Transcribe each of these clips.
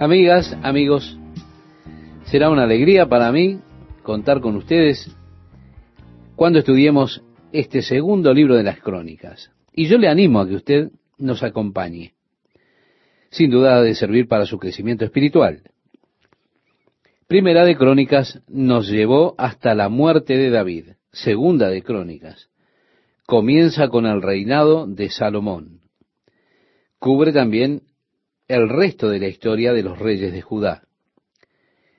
Amigas, amigos, será una alegría para mí contar con ustedes cuando estudiemos este segundo libro de las crónicas. Y yo le animo a que usted nos acompañe. Sin duda ha de servir para su crecimiento espiritual. Primera de Crónicas nos llevó hasta la muerte de David. Segunda de Crónicas comienza con el reinado de Salomón. Cubre también el resto de la historia de los reyes de Judá.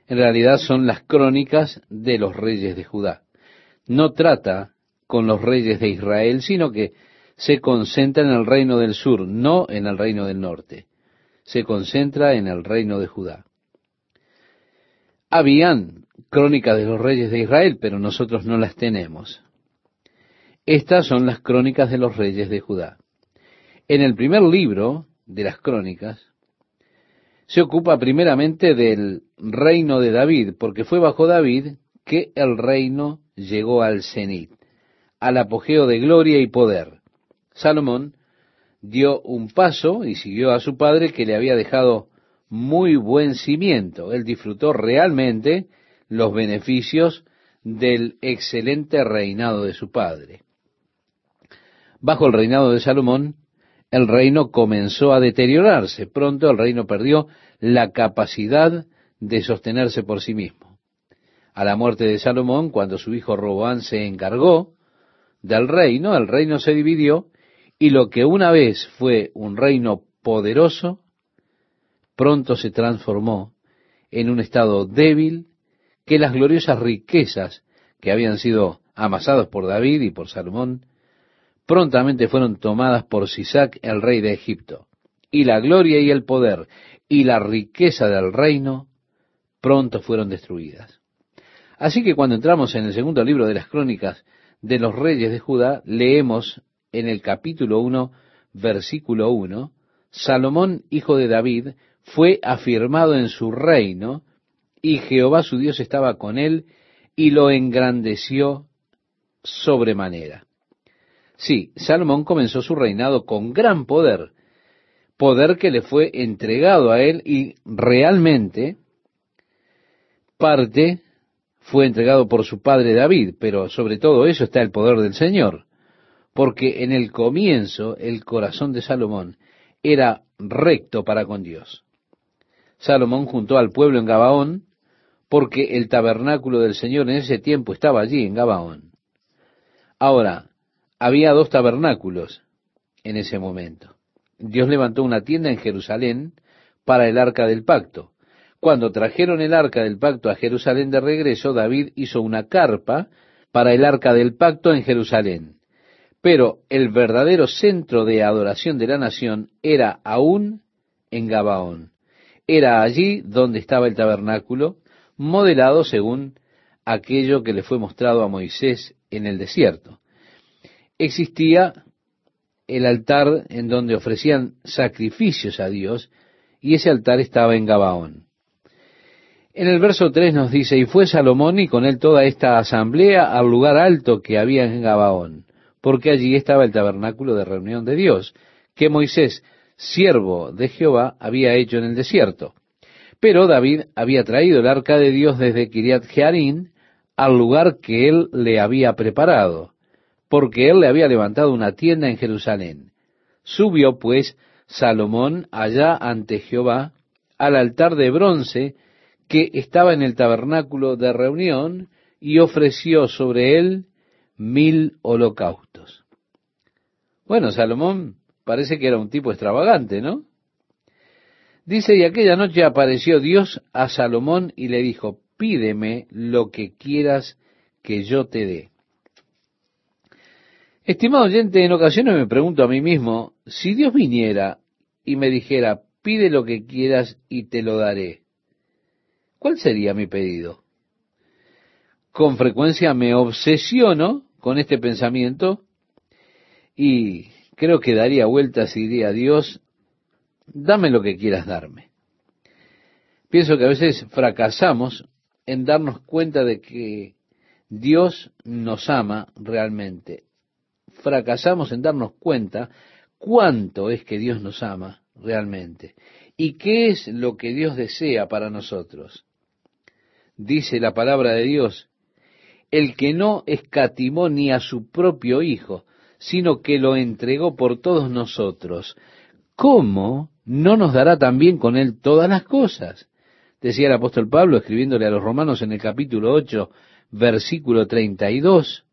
En realidad son las crónicas de los reyes de Judá. No trata con los reyes de Israel, sino que se concentra en el reino del sur, no en el reino del norte. Se concentra en el reino de Judá. Habían crónicas de los reyes de Israel, pero nosotros no las tenemos. Estas son las crónicas de los reyes de Judá. En el primer libro de las crónicas se ocupa primeramente del reino de David, porque fue bajo David que el reino llegó al cenit, al apogeo de gloria y poder. Salomón dio un paso y siguió a su padre que le había dejado muy buen cimiento. Él disfrutó realmente los beneficios del excelente reinado de su padre. Bajo el reinado de Salomón, el reino comenzó a deteriorarse. Pronto el reino perdió la capacidad de sostenerse por sí mismo. A la muerte de Salomón, cuando su hijo Roboán se encargó del reino, el reino se dividió y lo que una vez fue un reino poderoso, pronto se transformó en un estado débil que las gloriosas riquezas que habían sido amasadas por David y por Salomón prontamente fueron tomadas por Sisac, el rey de Egipto. Y la gloria y el poder y la riqueza del reino pronto fueron destruidas. Así que cuando entramos en el segundo libro de las crónicas de los reyes de Judá, leemos en el capítulo 1, versículo 1, Salomón, hijo de David, fue afirmado en su reino, y Jehová su Dios estaba con él, y lo engrandeció sobremanera. Sí, Salomón comenzó su reinado con gran poder, poder que le fue entregado a él y realmente parte fue entregado por su padre David, pero sobre todo eso está el poder del Señor, porque en el comienzo el corazón de Salomón era recto para con Dios. Salomón juntó al pueblo en Gabaón, porque el tabernáculo del Señor en ese tiempo estaba allí en Gabaón. Ahora, había dos tabernáculos en ese momento. Dios levantó una tienda en Jerusalén para el arca del pacto. Cuando trajeron el arca del pacto a Jerusalén de regreso, David hizo una carpa para el arca del pacto en Jerusalén. Pero el verdadero centro de adoración de la nación era aún en Gabaón. Era allí donde estaba el tabernáculo, modelado según aquello que le fue mostrado a Moisés en el desierto existía el altar en donde ofrecían sacrificios a Dios, y ese altar estaba en Gabaón. En el verso 3 nos dice, y fue Salomón y con él toda esta asamblea al lugar alto que había en Gabaón, porque allí estaba el tabernáculo de reunión de Dios, que Moisés, siervo de Jehová, había hecho en el desierto. Pero David había traído el arca de Dios desde Kiriat Jearim al lugar que él le había preparado porque él le había levantado una tienda en Jerusalén. Subió pues Salomón allá ante Jehová al altar de bronce que estaba en el tabernáculo de reunión y ofreció sobre él mil holocaustos. Bueno, Salomón parece que era un tipo extravagante, ¿no? Dice, y aquella noche apareció Dios a Salomón y le dijo, pídeme lo que quieras que yo te dé. Estimado oyente, en ocasiones me pregunto a mí mismo, si Dios viniera y me dijera, pide lo que quieras y te lo daré, ¿cuál sería mi pedido? Con frecuencia me obsesiono con este pensamiento y creo que daría vueltas y diría, Dios, dame lo que quieras darme. Pienso que a veces fracasamos en darnos cuenta de que Dios nos ama realmente fracasamos en darnos cuenta cuánto es que Dios nos ama realmente ¿Y qué es lo que Dios desea para nosotros? Dice la palabra de Dios, el que no escatimó ni a su propio Hijo, sino que lo entregó por todos nosotros, ¿cómo no nos dará también con él todas las cosas? Decía el apóstol Pablo escribiéndole a los romanos en el capítulo 8, versículo 32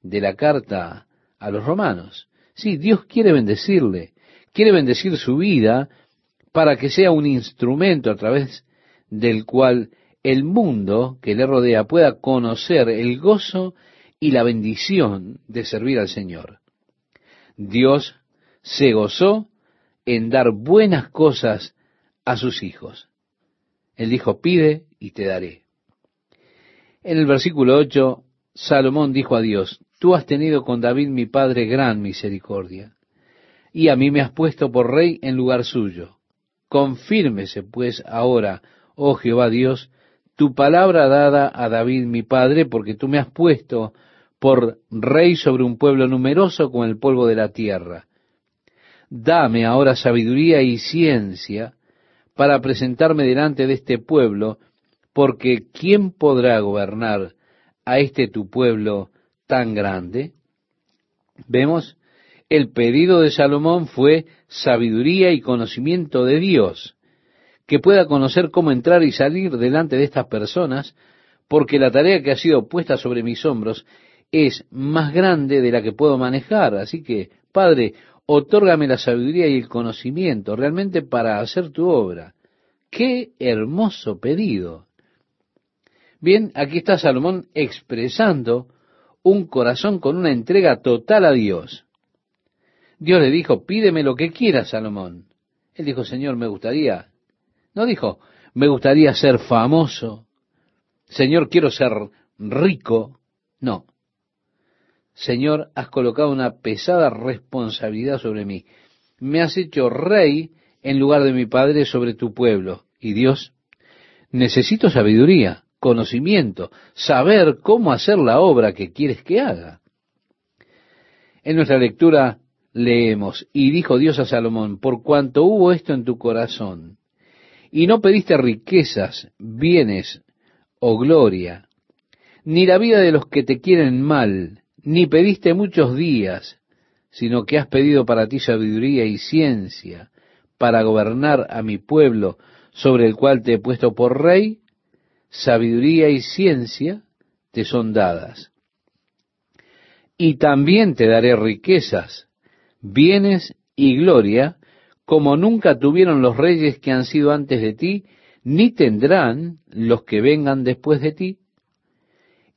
de la carta a los romanos. Sí, Dios quiere bendecirle, quiere bendecir su vida para que sea un instrumento a través del cual el mundo que le rodea pueda conocer el gozo y la bendición de servir al Señor. Dios se gozó en dar buenas cosas a sus hijos. Él dijo, pide y te daré. En el versículo 8, Salomón dijo a Dios, Tú has tenido con David mi padre gran misericordia, y a mí me has puesto por rey en lugar suyo. Confírmese pues ahora, oh Jehová Dios, tu palabra dada a David mi padre, porque tú me has puesto por rey sobre un pueblo numeroso con el polvo de la tierra. Dame ahora sabiduría y ciencia para presentarme delante de este pueblo, porque ¿quién podrá gobernar a este tu pueblo tan grande? Vemos, el pedido de Salomón fue sabiduría y conocimiento de Dios, que pueda conocer cómo entrar y salir delante de estas personas, porque la tarea que ha sido puesta sobre mis hombros es más grande de la que puedo manejar. Así que, Padre, otórgame la sabiduría y el conocimiento realmente para hacer tu obra. Qué hermoso pedido. Bien, aquí está Salomón expresando un corazón con una entrega total a Dios. Dios le dijo, pídeme lo que quieras, Salomón. Él dijo, Señor, me gustaría. No dijo, me gustaría ser famoso. Señor, quiero ser rico. No. Señor, has colocado una pesada responsabilidad sobre mí. Me has hecho rey en lugar de mi padre sobre tu pueblo. Y Dios, necesito sabiduría conocimiento, saber cómo hacer la obra que quieres que haga. En nuestra lectura leemos, y dijo Dios a Salomón, por cuanto hubo esto en tu corazón, y no pediste riquezas, bienes o gloria, ni la vida de los que te quieren mal, ni pediste muchos días, sino que has pedido para ti sabiduría y ciencia, para gobernar a mi pueblo, sobre el cual te he puesto por rey, sabiduría y ciencia te son dadas. Y también te daré riquezas, bienes y gloria, como nunca tuvieron los reyes que han sido antes de ti, ni tendrán los que vengan después de ti.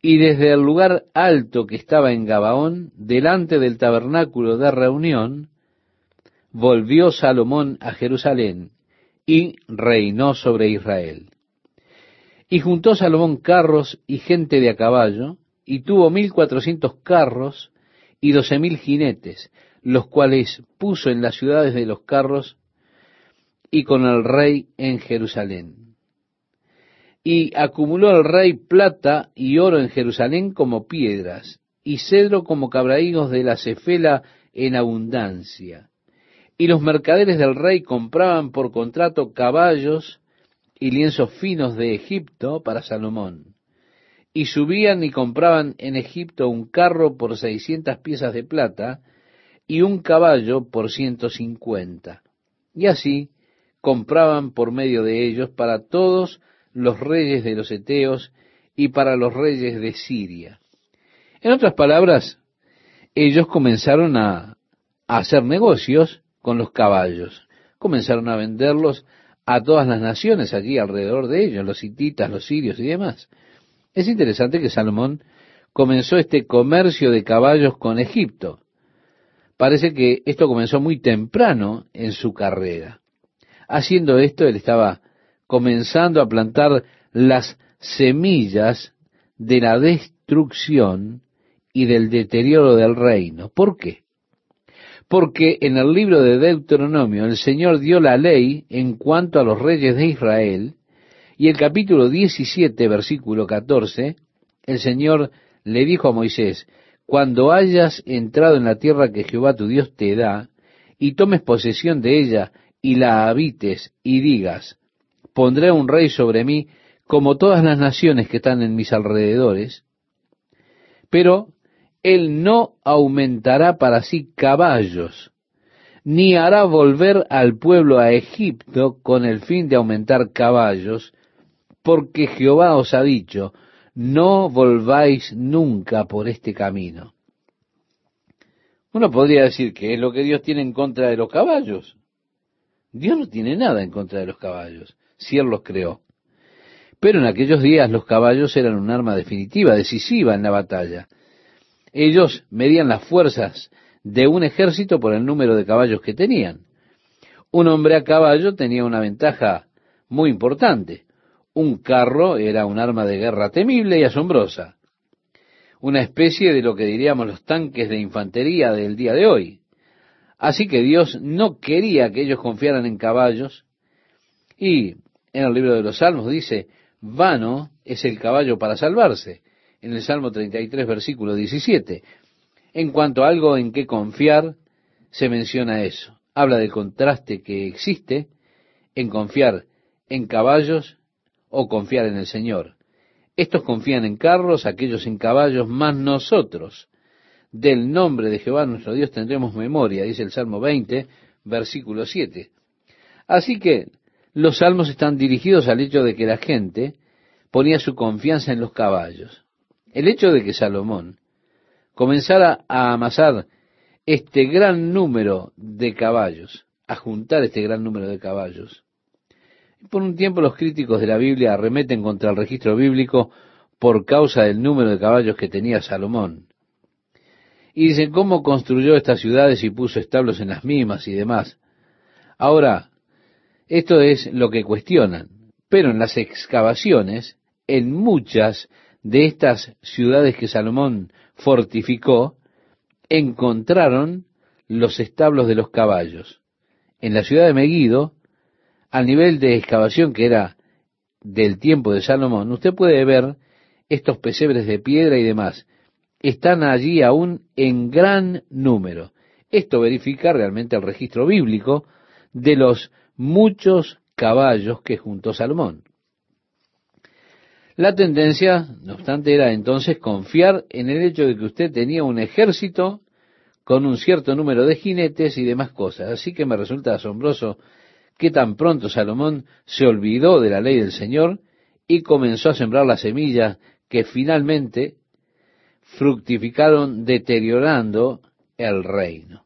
Y desde el lugar alto que estaba en Gabaón, delante del tabernáculo de reunión, volvió Salomón a Jerusalén y reinó sobre Israel. Y juntó Salomón carros y gente de a caballo, y tuvo mil cuatrocientos carros y doce mil jinetes, los cuales puso en las ciudades de los carros y con el rey en Jerusalén. Y acumuló el rey plata y oro en Jerusalén como piedras, y cedro como cabraígos de la cefela en abundancia. Y los mercaderes del rey compraban por contrato caballos y lienzos finos de Egipto para Salomón. Y subían y compraban en Egipto un carro por seiscientas piezas de plata y un caballo por ciento cincuenta. Y así compraban por medio de ellos para todos los reyes de los Eteos y para los reyes de Siria. En otras palabras, ellos comenzaron a, a hacer negocios con los caballos, comenzaron a venderlos a todas las naciones allí alrededor de ellos, los hititas, los sirios y demás. Es interesante que Salomón comenzó este comercio de caballos con Egipto. Parece que esto comenzó muy temprano en su carrera. Haciendo esto, él estaba comenzando a plantar las semillas de la destrucción y del deterioro del reino. ¿Por qué? Porque en el libro de Deuteronomio el Señor dio la ley en cuanto a los reyes de Israel, y el capítulo 17, versículo 14, el Señor le dijo a Moisés, cuando hayas entrado en la tierra que Jehová tu Dios te da, y tomes posesión de ella, y la habites y digas, pondré un rey sobre mí como todas las naciones que están en mis alrededores, pero él no aumentará para sí caballos, ni hará volver al pueblo a Egipto con el fin de aumentar caballos, porque Jehová os ha dicho, no volváis nunca por este camino. Uno podría decir que es lo que Dios tiene en contra de los caballos. Dios no tiene nada en contra de los caballos, si Él los creó. Pero en aquellos días los caballos eran un arma definitiva, decisiva en la batalla. Ellos medían las fuerzas de un ejército por el número de caballos que tenían. Un hombre a caballo tenía una ventaja muy importante. Un carro era un arma de guerra temible y asombrosa, una especie de lo que diríamos los tanques de infantería del día de hoy. Así que Dios no quería que ellos confiaran en caballos y en el libro de los Salmos dice, vano es el caballo para salvarse, en el Salmo 33, versículo 17. En cuanto a algo en que confiar, se menciona eso. Habla del contraste que existe en confiar en caballos o confiar en el Señor. Estos confían en carros, aquellos en caballos, más nosotros. Del nombre de Jehová nuestro Dios tendremos memoria, dice el Salmo 20, versículo 7. Así que los salmos están dirigidos al hecho de que la gente ponía su confianza en los caballos. El hecho de que Salomón comenzara a amasar este gran número de caballos, a juntar este gran número de caballos, por un tiempo los críticos de la Biblia arremeten contra el registro bíblico por causa del número de caballos que tenía Salomón. Y dicen cómo construyó estas ciudades y puso establos en las mismas y demás. Ahora, esto es lo que cuestionan, pero en las excavaciones, en muchas de estas ciudades que Salomón fortificó, encontraron los establos de los caballos. En la ciudad de Megiddo al nivel de excavación que era del tiempo de Salomón, usted puede ver estos pesebres de piedra y demás. Están allí aún en gran número. Esto verifica realmente el registro bíblico de los muchos caballos que juntó Salomón. La tendencia, no obstante, era entonces confiar en el hecho de que usted tenía un ejército con un cierto número de jinetes y demás cosas. Así que me resulta asombroso que tan pronto Salomón se olvidó de la ley del Señor y comenzó a sembrar las semillas que finalmente fructificaron deteriorando el reino.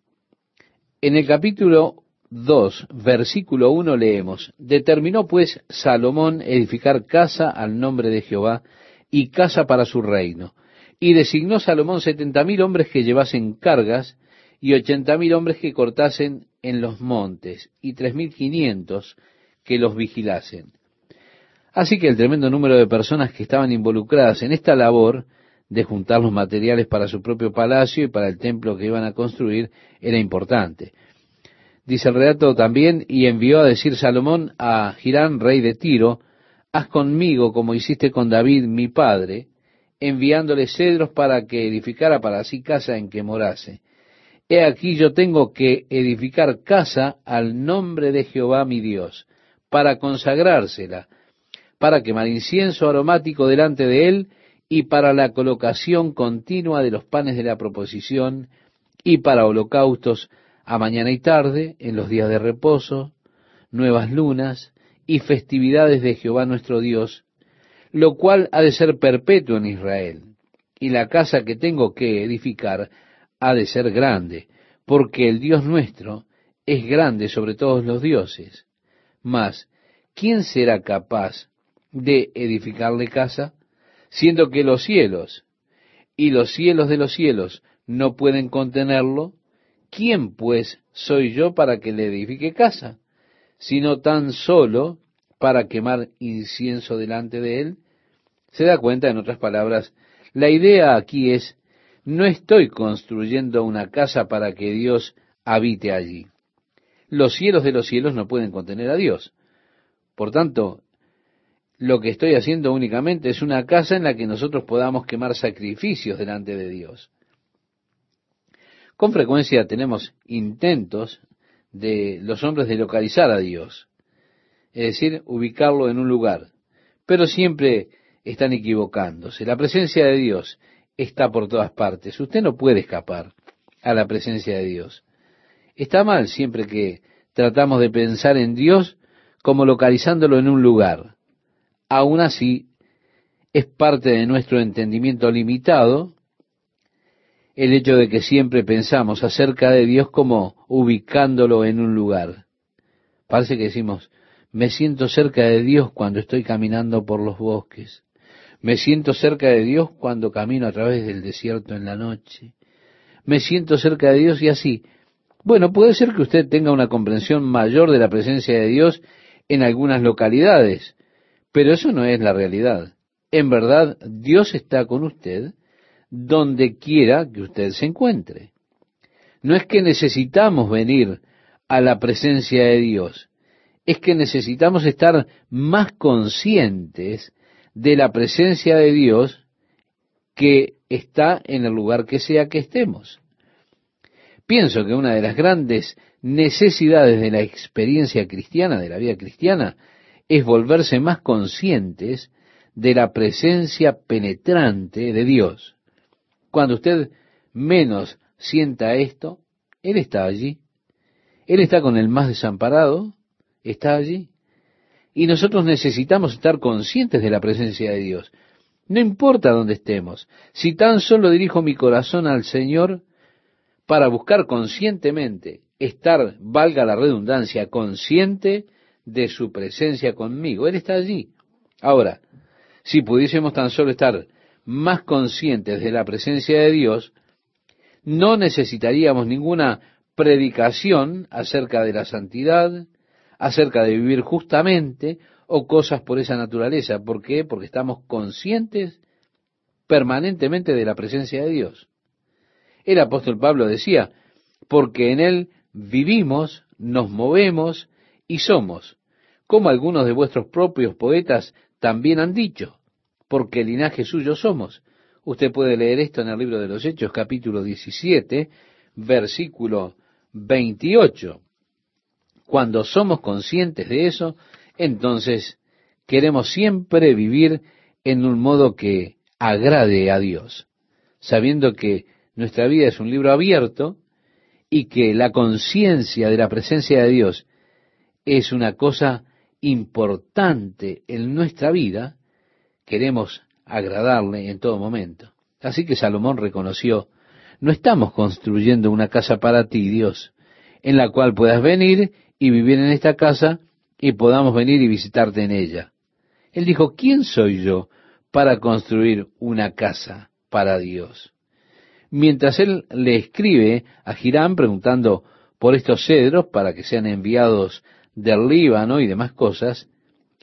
En el capítulo 2, versículo 1 leemos, Determinó pues Salomón edificar casa al nombre de Jehová y casa para su reino. Y designó Salomón setenta mil hombres que llevasen cargas y ochenta mil hombres que cortasen en los montes y tres mil quinientos que los vigilasen. Así que el tremendo número de personas que estaban involucradas en esta labor de juntar los materiales para su propio palacio y para el templo que iban a construir era importante. Dice el relato también, y envió a decir Salomón a Girán, rey de Tiro, haz conmigo como hiciste con David mi padre, enviándole cedros para que edificara para sí casa en que morase. He aquí yo tengo que edificar casa al nombre de Jehová mi Dios, para consagrársela, para quemar incienso aromático delante de él y para la colocación continua de los panes de la proposición y para holocaustos a mañana y tarde, en los días de reposo, nuevas lunas y festividades de Jehová nuestro Dios, lo cual ha de ser perpetuo en Israel. Y la casa que tengo que edificar ha de ser grande, porque el Dios nuestro es grande sobre todos los dioses. Mas, ¿quién será capaz de edificarle casa? Siendo que los cielos y los cielos de los cielos no pueden contenerlo, ¿quién pues soy yo para que le edifique casa? Sino tan solo para quemar incienso delante de él. Se da cuenta, en otras palabras, la idea aquí es no estoy construyendo una casa para que Dios habite allí. Los cielos de los cielos no pueden contener a Dios. Por tanto, lo que estoy haciendo únicamente es una casa en la que nosotros podamos quemar sacrificios delante de Dios. Con frecuencia tenemos intentos de los hombres de localizar a Dios, es decir, ubicarlo en un lugar. Pero siempre están equivocándose. La presencia de Dios está por todas partes. Usted no puede escapar a la presencia de Dios. Está mal siempre que tratamos de pensar en Dios como localizándolo en un lugar. Aún así, es parte de nuestro entendimiento limitado el hecho de que siempre pensamos acerca de Dios como ubicándolo en un lugar. Parece que decimos, me siento cerca de Dios cuando estoy caminando por los bosques. Me siento cerca de Dios cuando camino a través del desierto en la noche. Me siento cerca de Dios y así. Bueno, puede ser que usted tenga una comprensión mayor de la presencia de Dios en algunas localidades, pero eso no es la realidad. En verdad, Dios está con usted donde quiera que usted se encuentre. No es que necesitamos venir a la presencia de Dios, es que necesitamos estar más conscientes de la presencia de Dios que está en el lugar que sea que estemos. Pienso que una de las grandes necesidades de la experiencia cristiana, de la vida cristiana, es volverse más conscientes de la presencia penetrante de Dios. Cuando usted menos sienta esto, Él está allí. Él está con el más desamparado, está allí. Y nosotros necesitamos estar conscientes de la presencia de Dios. No importa dónde estemos, si tan solo dirijo mi corazón al Señor para buscar conscientemente, estar, valga la redundancia, consciente de su presencia conmigo. Él está allí. Ahora, si pudiésemos tan solo estar más conscientes de la presencia de Dios, no necesitaríamos ninguna predicación acerca de la santidad, acerca de vivir justamente o cosas por esa naturaleza. ¿Por qué? Porque estamos conscientes permanentemente de la presencia de Dios. El apóstol Pablo decía, porque en Él vivimos, nos movemos y somos, como algunos de vuestros propios poetas también han dicho, porque linaje suyo somos. Usted puede leer esto en el libro de los Hechos, capítulo 17, versículo 28. Cuando somos conscientes de eso, entonces queremos siempre vivir en un modo que agrade a Dios, sabiendo que nuestra vida es un libro abierto y que la conciencia de la presencia de Dios es una cosa importante en nuestra vida, queremos agradarle en todo momento. Así que Salomón reconoció, no estamos construyendo una casa para ti, Dios, en la cual puedas venir y vivir en esta casa y podamos venir y visitarte en ella. Él dijo, ¿quién soy yo para construir una casa para Dios? Mientras él le escribe a Girán preguntando por estos cedros para que sean enviados del Líbano y demás cosas,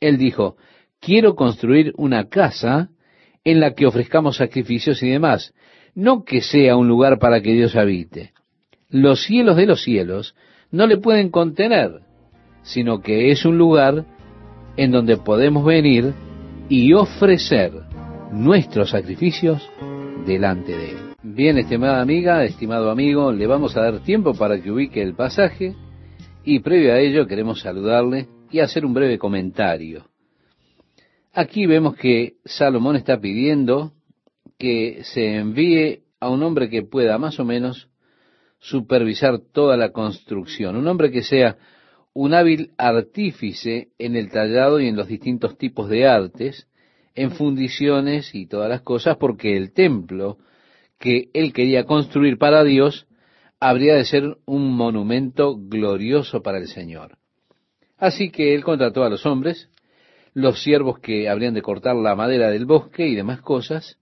él dijo, quiero construir una casa en la que ofrezcamos sacrificios y demás, no que sea un lugar para que Dios habite. Los cielos de los cielos no le pueden contener, sino que es un lugar en donde podemos venir y ofrecer nuestros sacrificios delante de Él. Bien, estimada amiga, estimado amigo, le vamos a dar tiempo para que ubique el pasaje y previo a ello queremos saludarle y hacer un breve comentario. Aquí vemos que Salomón está pidiendo que se envíe a un hombre que pueda más o menos supervisar toda la construcción, un hombre que sea un hábil artífice en el tallado y en los distintos tipos de artes, en fundiciones y todas las cosas, porque el templo que él quería construir para Dios habría de ser un monumento glorioso para el Señor. Así que él contrató a los hombres, los siervos que habrían de cortar la madera del bosque y demás cosas,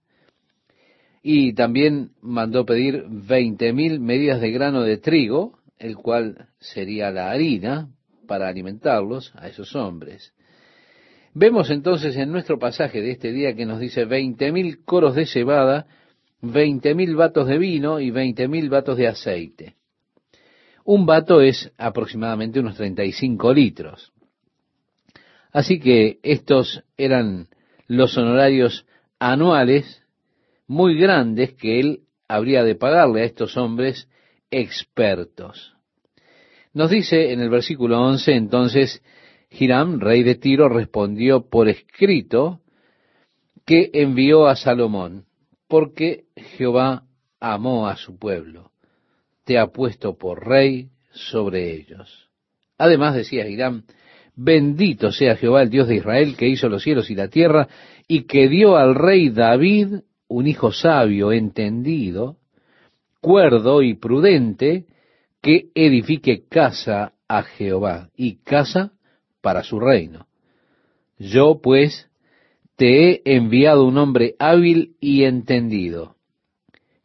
y también mandó pedir veinte mil medidas de grano de trigo, el cual sería la harina para alimentarlos a esos hombres. Vemos entonces en nuestro pasaje de este día que nos dice veinte mil coros de cebada, veinte mil vatos de vino y veinte mil vatos de aceite. Un vato es aproximadamente unos 35 litros. Así que estos eran los honorarios anuales muy grandes que él habría de pagarle a estos hombres expertos. Nos dice en el versículo 11, entonces Hiram, rey de Tiro, respondió por escrito que envió a Salomón, porque Jehová amó a su pueblo, te ha puesto por rey sobre ellos. Además decía Hiram, bendito sea Jehová el Dios de Israel, que hizo los cielos y la tierra, y que dio al rey David un hijo sabio, entendido, cuerdo y prudente, que edifique casa a Jehová y casa para su reino. Yo, pues, te he enviado un hombre hábil y entendido.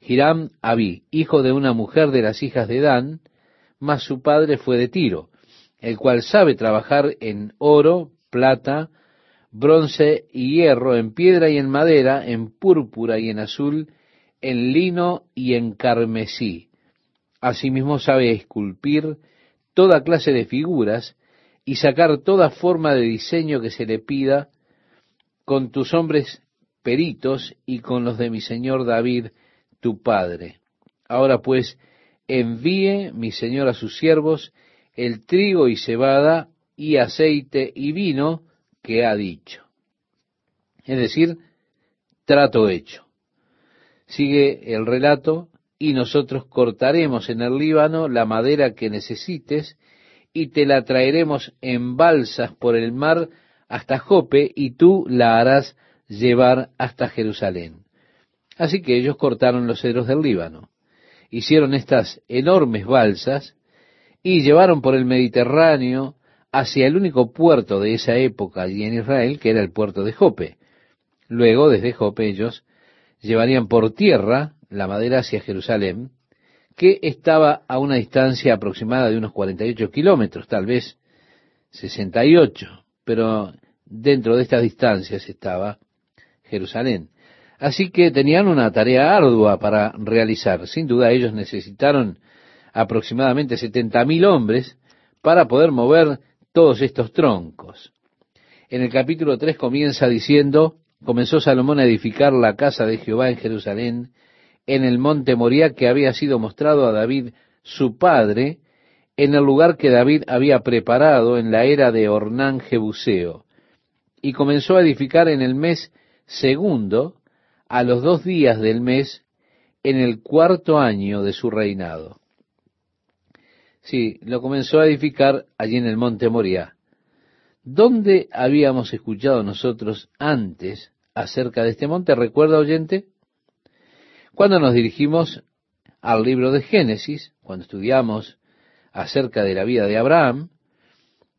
Hiram Abí, hijo de una mujer de las hijas de Dan, mas su padre fue de Tiro, el cual sabe trabajar en oro, plata, bronce y hierro, en piedra y en madera, en púrpura y en azul, en lino y en carmesí. Asimismo sabe esculpir toda clase de figuras y sacar toda forma de diseño que se le pida con tus hombres peritos y con los de mi señor David, tu padre. Ahora pues, envíe mi señor a sus siervos el trigo y cebada y aceite y vino que ha dicho. Es decir, trato hecho. Sigue el relato, y nosotros cortaremos en el Líbano la madera que necesites, y te la traeremos en balsas por el mar hasta Jope, y tú la harás llevar hasta Jerusalén. Así que ellos cortaron los cedros del Líbano, hicieron estas enormes balsas, y llevaron por el Mediterráneo hacia el único puerto de esa época allí en Israel, que era el puerto de Jope. Luego, desde Jope, ellos llevarían por tierra la madera hacia Jerusalén, que estaba a una distancia aproximada de unos 48 kilómetros, tal vez 68, pero dentro de estas distancias estaba Jerusalén. Así que tenían una tarea ardua para realizar. Sin duda ellos necesitaron aproximadamente 70.000 hombres para poder mover todos estos troncos. En el capítulo 3 comienza diciendo, comenzó Salomón a edificar la casa de Jehová en Jerusalén, en el monte Moriah que había sido mostrado a David su padre, en el lugar que David había preparado en la era de Ornán Jebuseo, y comenzó a edificar en el mes segundo, a los dos días del mes, en el cuarto año de su reinado. Sí, lo comenzó a edificar allí en el monte Moriah. ¿Dónde habíamos escuchado nosotros antes acerca de este monte? ¿Recuerda, oyente? Cuando nos dirigimos al libro de Génesis, cuando estudiamos acerca de la vida de Abraham,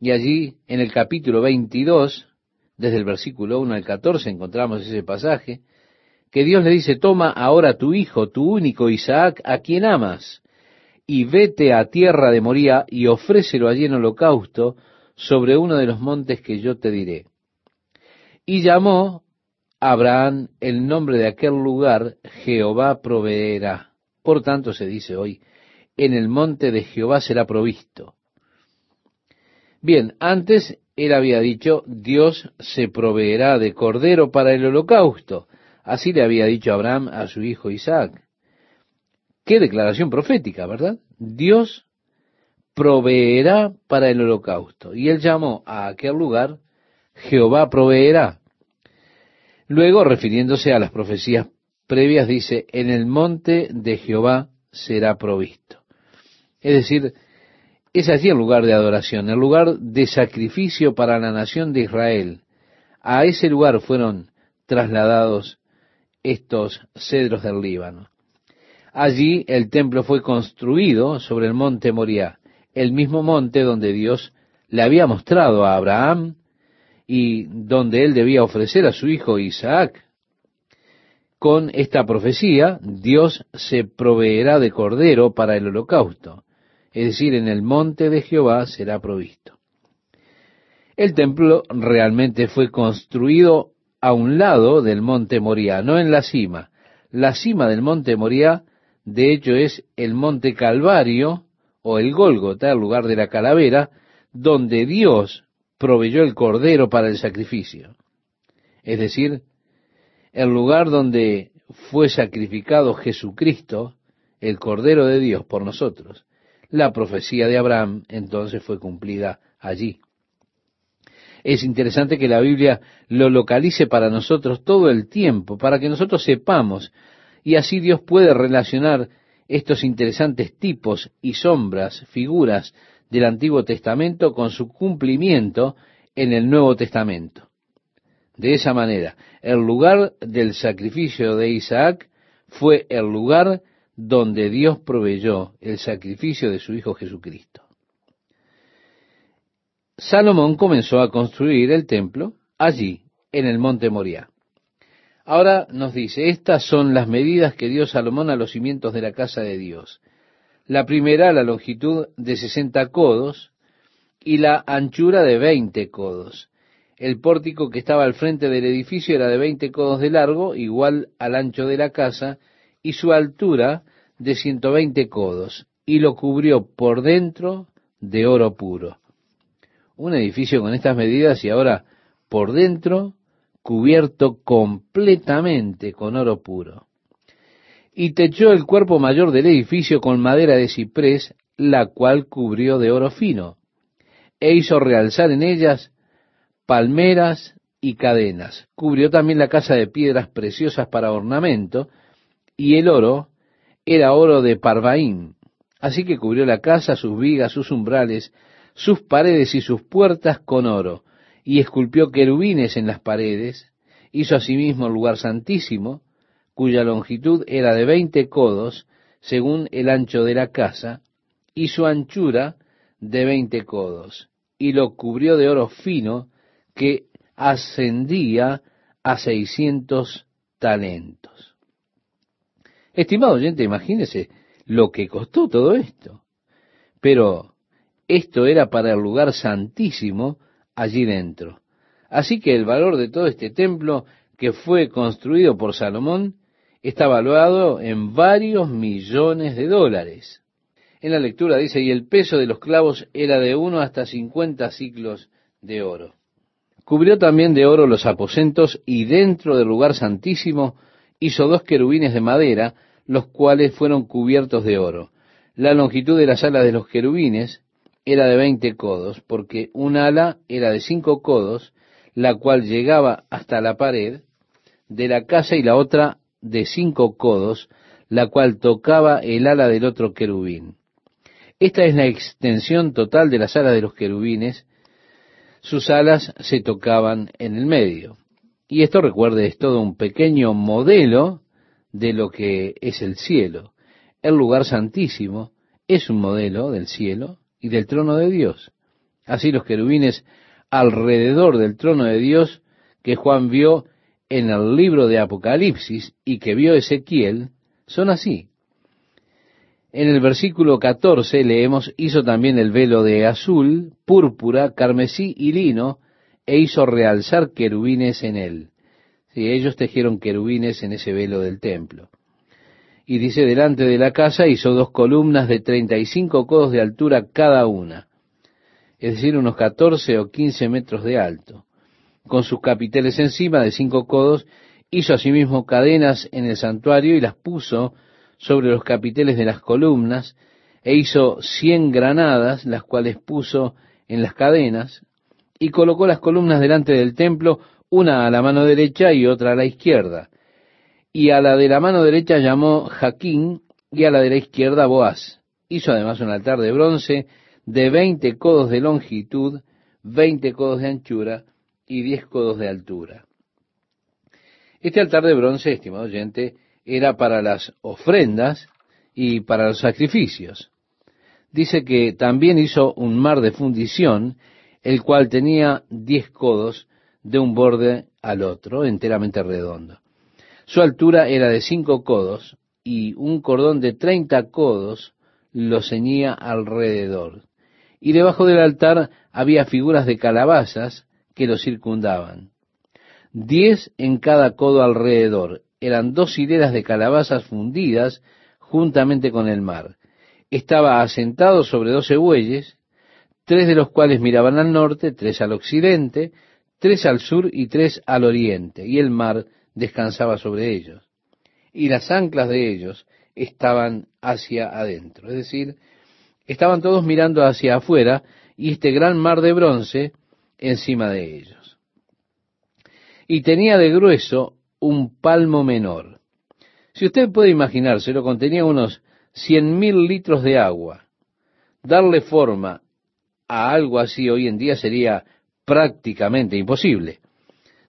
y allí en el capítulo 22, desde el versículo 1 al 14, encontramos ese pasaje, que Dios le dice, toma ahora tu hijo, tu único Isaac, a quien amas, y vete a tierra de Moría y ofrécelo allí en holocausto sobre uno de los montes que yo te diré. Y llamó Abraham el nombre de aquel lugar, Jehová proveerá. Por tanto se dice hoy, en el monte de Jehová será provisto. Bien, antes él había dicho, Dios se proveerá de cordero para el holocausto. Así le había dicho Abraham a su hijo Isaac. Qué declaración profética, ¿verdad? Dios proveerá para el holocausto. Y él llamó a aquel lugar Jehová proveerá. Luego, refiriéndose a las profecías previas, dice, en el monte de Jehová será provisto. Es decir, es allí el lugar de adoración, el lugar de sacrificio para la nación de Israel. A ese lugar fueron trasladados estos cedros del Líbano. Allí el templo fue construido sobre el monte Moriah, el mismo monte donde Dios le había mostrado a Abraham y donde él debía ofrecer a su hijo Isaac. Con esta profecía, Dios se proveerá de cordero para el holocausto, es decir, en el monte de Jehová será provisto. El templo realmente fue construido a un lado del monte Moriah, no en la cima. La cima del monte Moriah de hecho es el monte Calvario o el Gólgota, el lugar de la calavera, donde Dios proveyó el cordero para el sacrificio. Es decir, el lugar donde fue sacrificado Jesucristo, el cordero de Dios por nosotros. La profecía de Abraham entonces fue cumplida allí. Es interesante que la Biblia lo localice para nosotros todo el tiempo, para que nosotros sepamos, y así Dios puede relacionar estos interesantes tipos y sombras, figuras del Antiguo Testamento con su cumplimiento en el Nuevo Testamento. De esa manera, el lugar del sacrificio de Isaac fue el lugar donde Dios proveyó el sacrificio de su Hijo Jesucristo. Salomón comenzó a construir el templo allí, en el monte Moriah. Ahora nos dice, estas son las medidas que dio Salomón a los cimientos de la casa de Dios. La primera, la longitud de sesenta codos y la anchura de veinte codos. El pórtico que estaba al frente del edificio era de veinte codos de largo, igual al ancho de la casa, y su altura de ciento veinte codos, y lo cubrió por dentro de oro puro. Un edificio con estas medidas y ahora por dentro cubierto completamente con oro puro. Y techó el cuerpo mayor del edificio con madera de ciprés, la cual cubrió de oro fino, e hizo realzar en ellas palmeras y cadenas. Cubrió también la casa de piedras preciosas para ornamento, y el oro era oro de Parvaín. Así que cubrió la casa, sus vigas, sus umbrales, sus paredes y sus puertas con oro, y esculpió querubines en las paredes, hizo asimismo el lugar santísimo, cuya longitud era de veinte codos, según el ancho de la casa, y su anchura de veinte codos, y lo cubrió de oro fino que ascendía a seiscientos talentos. Estimado oyente, imagínese lo que costó todo esto. Pero esto era para el lugar santísimo allí dentro. Así que el valor de todo este templo que fue construido por Salomón está valuado en varios millones de dólares. En la lectura dice, y el peso de los clavos era de uno hasta cincuenta ciclos de oro. Cubrió también de oro los aposentos y dentro del lugar santísimo hizo dos querubines de madera, los cuales fueron cubiertos de oro. La longitud de las alas de los querubines era de veinte codos, porque un ala era de cinco codos, la cual llegaba hasta la pared de la casa y la otra de cinco codos, la cual tocaba el ala del otro querubín. Esta es la extensión total de las alas de los querubines. Sus alas se tocaban en el medio. Y esto, recuerde, es todo un pequeño modelo de lo que es el cielo. El lugar santísimo es un modelo del cielo y del trono de Dios. Así los querubines alrededor del trono de Dios que Juan vio en el libro de Apocalipsis y que vio Ezequiel, son así. En el versículo 14 leemos, hizo también el velo de azul, púrpura, carmesí y lino, e hizo realzar querubines en él. Sí, ellos tejieron querubines en ese velo del templo. Y dice, delante de la casa hizo dos columnas de treinta y cinco codos de altura cada una, es decir, unos catorce o quince metros de alto. Con sus capiteles encima de cinco codos, hizo asimismo cadenas en el santuario y las puso sobre los capiteles de las columnas, e hizo cien granadas, las cuales puso en las cadenas, y colocó las columnas delante del templo, una a la mano derecha y otra a la izquierda y a la de la mano derecha llamó Jaquín, y a la de la izquierda Boaz. Hizo además un altar de bronce de veinte codos de longitud, veinte codos de anchura y diez codos de altura. Este altar de bronce, estimado oyente, era para las ofrendas y para los sacrificios. Dice que también hizo un mar de fundición, el cual tenía diez codos de un borde al otro, enteramente redondo. Su altura era de cinco codos y un cordón de treinta codos lo ceñía alrededor. Y debajo del altar había figuras de calabazas que lo circundaban. Diez en cada codo alrededor. Eran dos hileras de calabazas fundidas juntamente con el mar. Estaba asentado sobre doce bueyes, tres de los cuales miraban al norte, tres al occidente, tres al sur y tres al oriente, y el mar descansaba sobre ellos, y las anclas de ellos estaban hacia adentro. Es decir, estaban todos mirando hacia afuera y este gran mar de bronce encima de ellos. Y tenía de grueso un palmo menor. Si usted puede imaginárselo, contenía unos cien mil litros de agua. Darle forma a algo así hoy en día sería prácticamente imposible.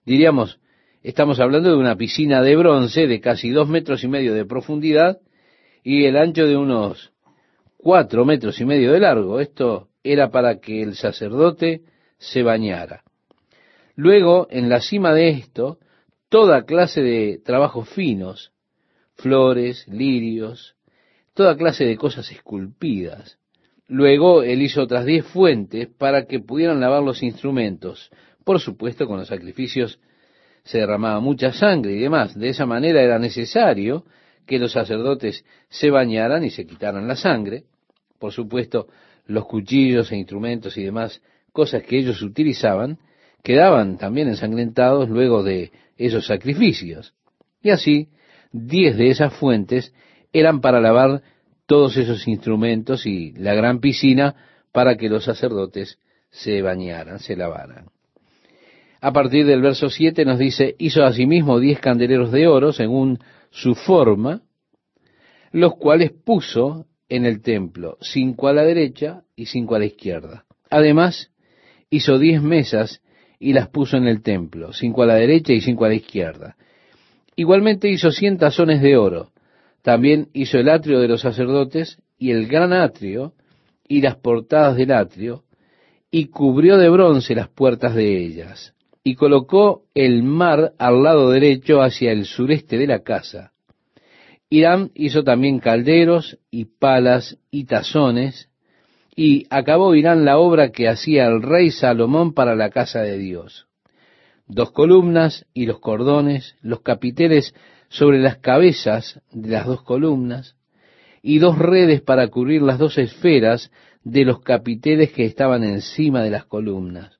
Diríamos, estamos hablando de una piscina de bronce de casi dos metros y medio de profundidad y el ancho de unos cuatro metros y medio de largo. Esto era para que el sacerdote se bañara. Luego, en la cima de esto, toda clase de trabajos finos, flores, lirios, toda clase de cosas esculpidas. Luego él hizo otras diez fuentes para que pudieran lavar los instrumentos. Por supuesto, con los sacrificios se derramaba mucha sangre y demás. De esa manera era necesario que los sacerdotes se bañaran y se quitaran la sangre. Por supuesto, los cuchillos e instrumentos y demás cosas que ellos utilizaban quedaban también ensangrentados luego de esos sacrificios. Y así, diez de esas fuentes eran para lavar todos esos instrumentos y la gran piscina para que los sacerdotes se bañaran, se lavaran. A partir del verso 7 nos dice, hizo asimismo diez candeleros de oro según su forma, los cuales puso en el templo, cinco a la derecha y cinco a la izquierda. Además, hizo diez mesas y las puso en el templo, cinco a la derecha y cinco a la izquierda. Igualmente hizo cien tazones de oro, también hizo el atrio de los sacerdotes y el gran atrio y las portadas del atrio, y cubrió de bronce las puertas de ellas, y colocó el mar al lado derecho hacia el sureste de la casa. Irán hizo también calderos y palas y tazones, y acabó Irán la obra que hacía el rey Salomón para la casa de Dios. Dos columnas y los cordones, los capiteles sobre las cabezas de las dos columnas y dos redes para cubrir las dos esferas de los capiteles que estaban encima de las columnas.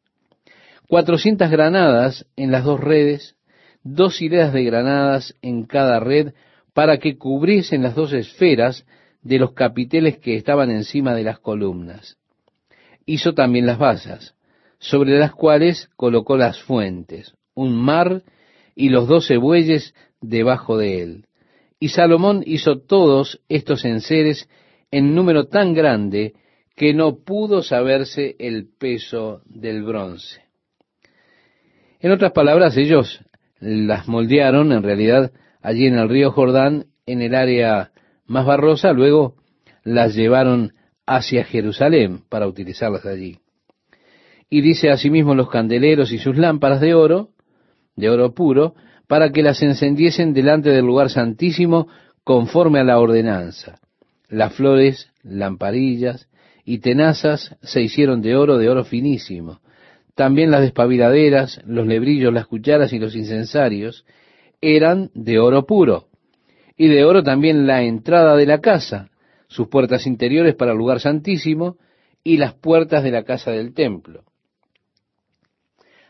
Cuatrocientas granadas en las dos redes, dos hileras de granadas en cada red para que cubriesen las dos esferas de los capiteles que estaban encima de las columnas. Hizo también las basas, sobre las cuales colocó las fuentes, un mar y los doce bueyes debajo de él. Y Salomón hizo todos estos enseres en número tan grande que no pudo saberse el peso del bronce. En otras palabras, ellos las moldearon en realidad allí en el río Jordán, en el área más barrosa, luego las llevaron hacia Jerusalén para utilizarlas allí. Y dice asimismo los candeleros y sus lámparas de oro, de oro puro, para que las encendiesen delante del lugar santísimo conforme a la ordenanza. Las flores, lamparillas y tenazas se hicieron de oro, de oro finísimo. También las despabiladeras, los lebrillos, las cucharas y los incensarios eran de oro puro. Y de oro también la entrada de la casa, sus puertas interiores para el lugar santísimo y las puertas de la casa del templo.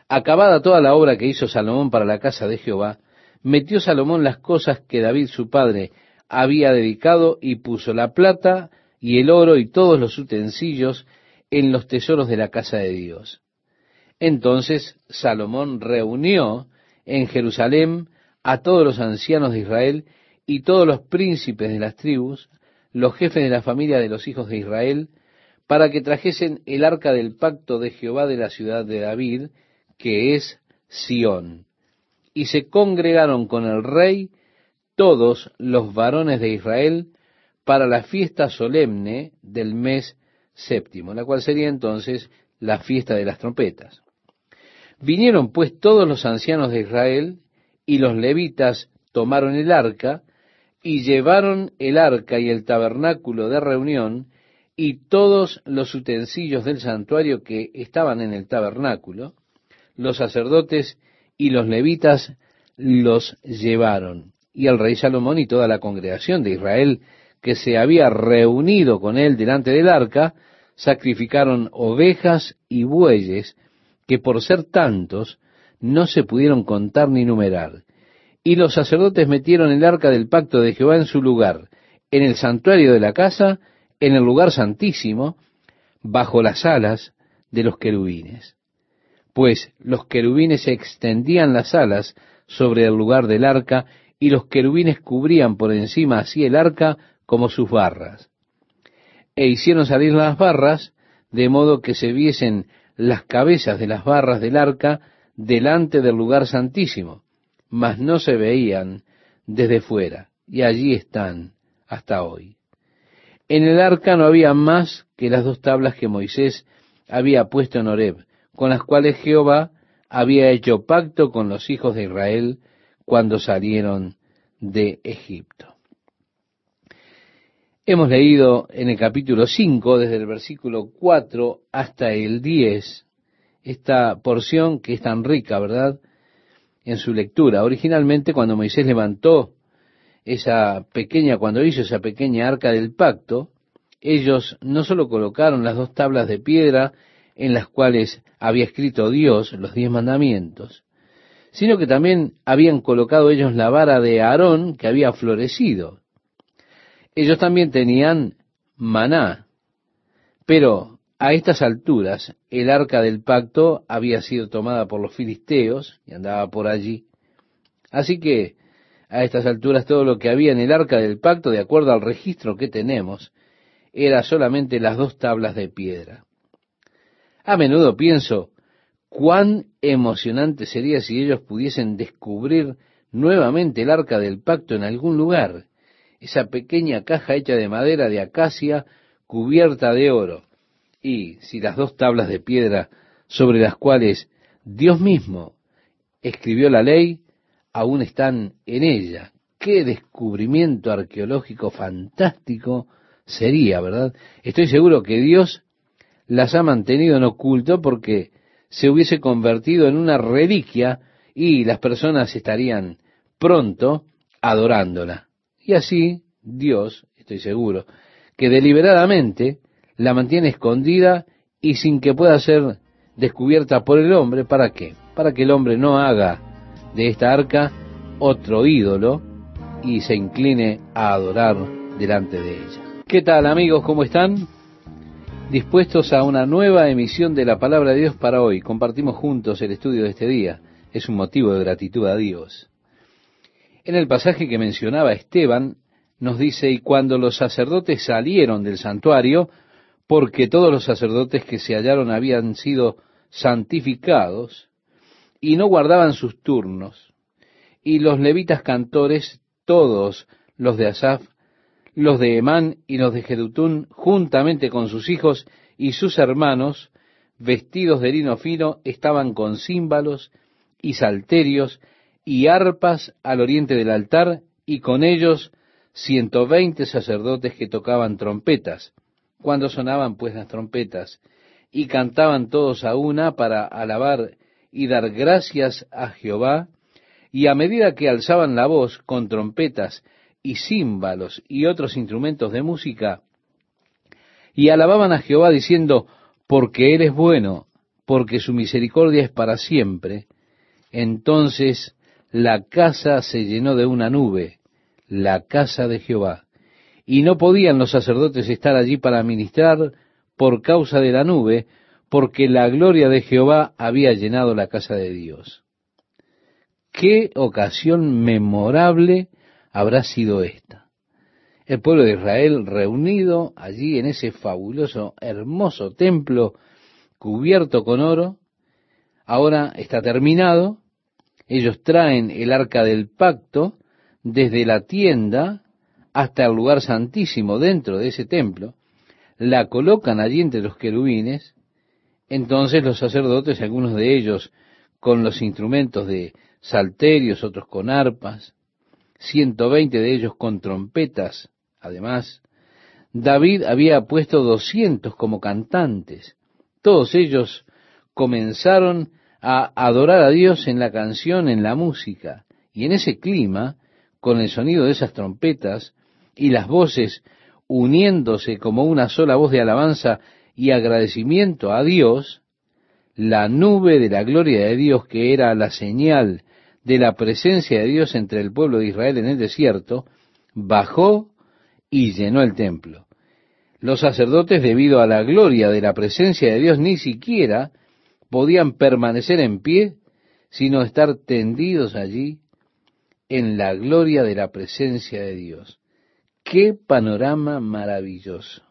Acabada toda la obra que hizo Salomón para la casa de Jehová, metió Salomón las cosas que David su padre había dedicado y puso la plata y el oro y todos los utensilios en los tesoros de la casa de Dios. Entonces Salomón reunió en Jerusalén a todos los ancianos de Israel y todos los príncipes de las tribus, los jefes de la familia de los hijos de Israel, para que trajesen el arca del pacto de Jehová de la ciudad de David, que es Sión. Y se congregaron con el rey todos los varones de Israel para la fiesta solemne del mes séptimo, la cual sería entonces la fiesta de las trompetas. Vinieron pues todos los ancianos de Israel y los levitas tomaron el arca y llevaron el arca y el tabernáculo de reunión y todos los utensilios del santuario que estaban en el tabernáculo, los sacerdotes y los levitas los llevaron. Y el rey Salomón y toda la congregación de Israel que se había reunido con él delante del arca, sacrificaron ovejas y bueyes que por ser tantos no se pudieron contar ni numerar. Y los sacerdotes metieron el arca del pacto de Jehová en su lugar, en el santuario de la casa, en el lugar santísimo, bajo las alas de los querubines. Pues los querubines extendían las alas sobre el lugar del arca y los querubines cubrían por encima así el arca como sus barras. E hicieron salir las barras de modo que se viesen las cabezas de las barras del arca delante del lugar santísimo, mas no se veían desde fuera, y allí están hasta hoy. En el arca no había más que las dos tablas que Moisés había puesto en Horeb, con las cuales Jehová había hecho pacto con los hijos de Israel cuando salieron de Egipto. Hemos leído en el capítulo 5, desde el versículo 4 hasta el 10, esta porción que es tan rica, ¿verdad? En su lectura. Originalmente cuando Moisés levantó esa pequeña, cuando hizo esa pequeña arca del pacto, ellos no solo colocaron las dos tablas de piedra en las cuales había escrito Dios los diez mandamientos, sino que también habían colocado ellos la vara de Aarón que había florecido. Ellos también tenían maná, pero a estas alturas el arca del pacto había sido tomada por los filisteos y andaba por allí. Así que a estas alturas todo lo que había en el arca del pacto, de acuerdo al registro que tenemos, era solamente las dos tablas de piedra. A menudo pienso, cuán emocionante sería si ellos pudiesen descubrir nuevamente el arca del pacto en algún lugar, esa pequeña caja hecha de madera de acacia cubierta de oro, y si las dos tablas de piedra sobre las cuales Dios mismo escribió la ley aún están en ella. Qué descubrimiento arqueológico fantástico sería, ¿verdad? Estoy seguro que Dios las ha mantenido en oculto porque se hubiese convertido en una reliquia y las personas estarían pronto adorándola. Y así Dios, estoy seguro, que deliberadamente la mantiene escondida y sin que pueda ser descubierta por el hombre, ¿para qué? Para que el hombre no haga de esta arca otro ídolo y se incline a adorar delante de ella. ¿Qué tal amigos? ¿Cómo están? Dispuestos a una nueva emisión de la palabra de Dios para hoy. Compartimos juntos el estudio de este día. Es un motivo de gratitud a Dios. En el pasaje que mencionaba Esteban, nos dice, y cuando los sacerdotes salieron del santuario, porque todos los sacerdotes que se hallaron habían sido santificados, y no guardaban sus turnos. Y los levitas cantores, todos los de Asaf, los de Emán y los de Jedutún, juntamente con sus hijos y sus hermanos, vestidos de lino fino, estaban con címbalos y salterios y arpas al oriente del altar, y con ellos ciento veinte sacerdotes que tocaban trompetas. Cuando sonaban pues las trompetas, y cantaban todos a una para alabar y dar gracias a Jehová, y a medida que alzaban la voz con trompetas y címbalos y otros instrumentos de música, y alababan a Jehová diciendo, porque Él es bueno, porque su misericordia es para siempre, entonces la casa se llenó de una nube, la casa de Jehová, y no podían los sacerdotes estar allí para ministrar por causa de la nube, porque la gloria de Jehová había llenado la casa de Dios. Qué ocasión memorable habrá sido esta. El pueblo de Israel reunido allí en ese fabuloso, hermoso templo cubierto con oro, ahora está terminado, ellos traen el arca del pacto desde la tienda hasta el lugar santísimo dentro de ese templo, la colocan allí entre los querubines, entonces los sacerdotes, algunos de ellos con los instrumentos de salterios, otros con arpas, ciento veinte de ellos con trompetas, además, David había puesto doscientos como cantantes. Todos ellos comenzaron a adorar a Dios en la canción, en la música, y en ese clima, con el sonido de esas trompetas y las voces uniéndose como una sola voz de alabanza y agradecimiento a Dios, la nube de la gloria de Dios, que era la señal de la presencia de Dios entre el pueblo de Israel en el desierto, bajó y llenó el templo. Los sacerdotes, debido a la gloria de la presencia de Dios, ni siquiera podían permanecer en pie, sino estar tendidos allí en la gloria de la presencia de Dios. ¡Qué panorama maravilloso!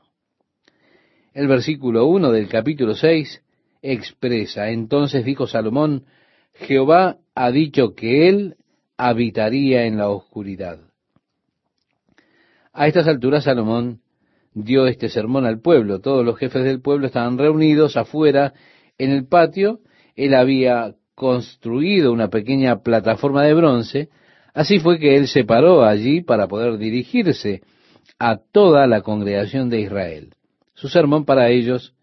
El versículo 1 del capítulo 6 expresa, entonces dijo Salomón, Jehová ha dicho que él habitaría en la oscuridad. A estas alturas Salomón dio este sermón al pueblo. Todos los jefes del pueblo estaban reunidos afuera en el patio. Él había construido una pequeña plataforma de bronce. Así fue que él se paró allí para poder dirigirse a toda la congregación de Israel. Su sermón para ellos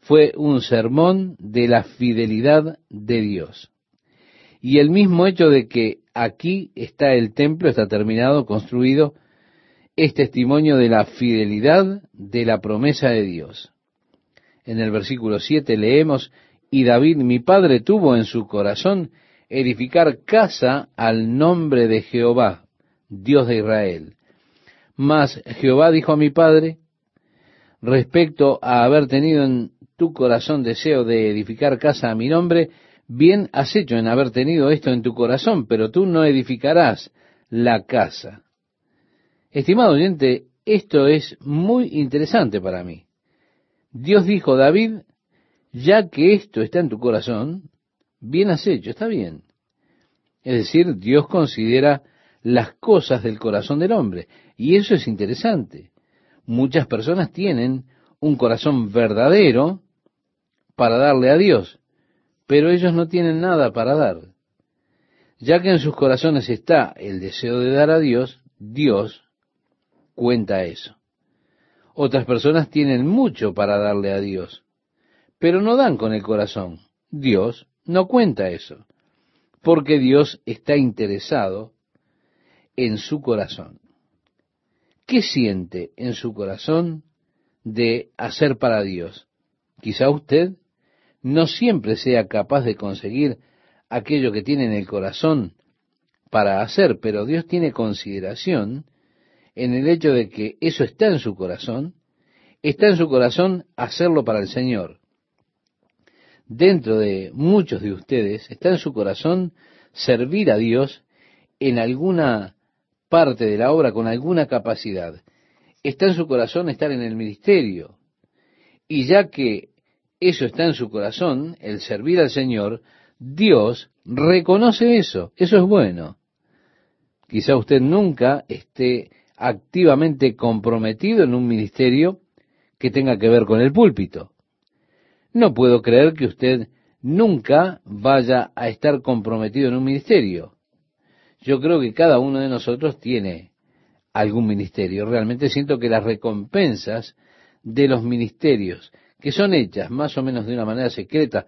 fue un sermón de la fidelidad de Dios. Y el mismo hecho de que aquí está el templo, está terminado, construido, es testimonio de la fidelidad de la promesa de Dios. En el versículo 7 leemos, y David mi padre tuvo en su corazón edificar casa al nombre de Jehová, Dios de Israel. Mas Jehová dijo a mi padre, respecto a haber tenido en tu corazón deseo de edificar casa a mi nombre, bien has hecho en haber tenido esto en tu corazón, pero tú no edificarás la casa. Estimado oyente, esto es muy interesante para mí. Dios dijo, David, ya que esto está en tu corazón, bien has hecho, está bien. Es decir, Dios considera las cosas del corazón del hombre. Y eso es interesante. Muchas personas tienen un corazón verdadero para darle a Dios, pero ellos no tienen nada para dar. Ya que en sus corazones está el deseo de dar a Dios, Dios cuenta eso. Otras personas tienen mucho para darle a Dios, pero no dan con el corazón. Dios no cuenta eso, porque Dios está interesado en su corazón. ¿Qué siente en su corazón de hacer para Dios? Quizá usted no siempre sea capaz de conseguir aquello que tiene en el corazón para hacer, pero Dios tiene consideración en el hecho de que eso está en su corazón, está en su corazón hacerlo para el Señor. Dentro de muchos de ustedes está en su corazón servir a Dios en alguna parte de la obra con alguna capacidad. Está en su corazón estar en el ministerio. Y ya que eso está en su corazón, el servir al Señor, Dios reconoce eso. Eso es bueno. Quizá usted nunca esté activamente comprometido en un ministerio que tenga que ver con el púlpito. No puedo creer que usted nunca vaya a estar comprometido en un ministerio. Yo creo que cada uno de nosotros tiene algún ministerio. Realmente siento que las recompensas de los ministerios que son hechas más o menos de una manera secreta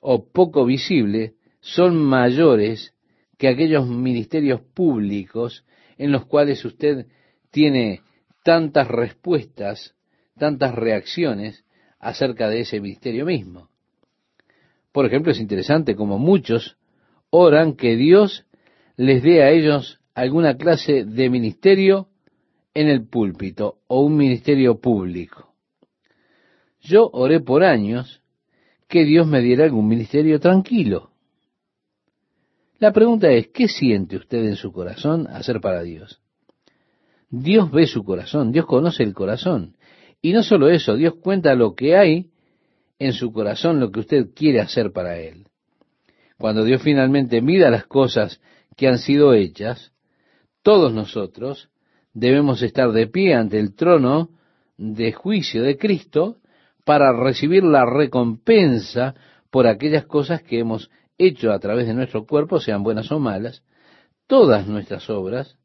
o poco visible son mayores que aquellos ministerios públicos en los cuales usted tiene tantas respuestas, tantas reacciones acerca de ese ministerio mismo. Por ejemplo, es interesante como muchos oran que Dios les dé a ellos alguna clase de ministerio en el púlpito o un ministerio público. Yo oré por años que Dios me diera algún ministerio tranquilo. La pregunta es, ¿qué siente usted en su corazón hacer para Dios? Dios ve su corazón, Dios conoce el corazón. Y no solo eso, Dios cuenta lo que hay en su corazón, lo que usted quiere hacer para Él. Cuando Dios finalmente mida las cosas que han sido hechas, todos nosotros debemos estar de pie ante el trono de juicio de Cristo para recibir la recompensa por aquellas cosas que hemos hecho a través de nuestro cuerpo, sean buenas o malas, todas nuestras obras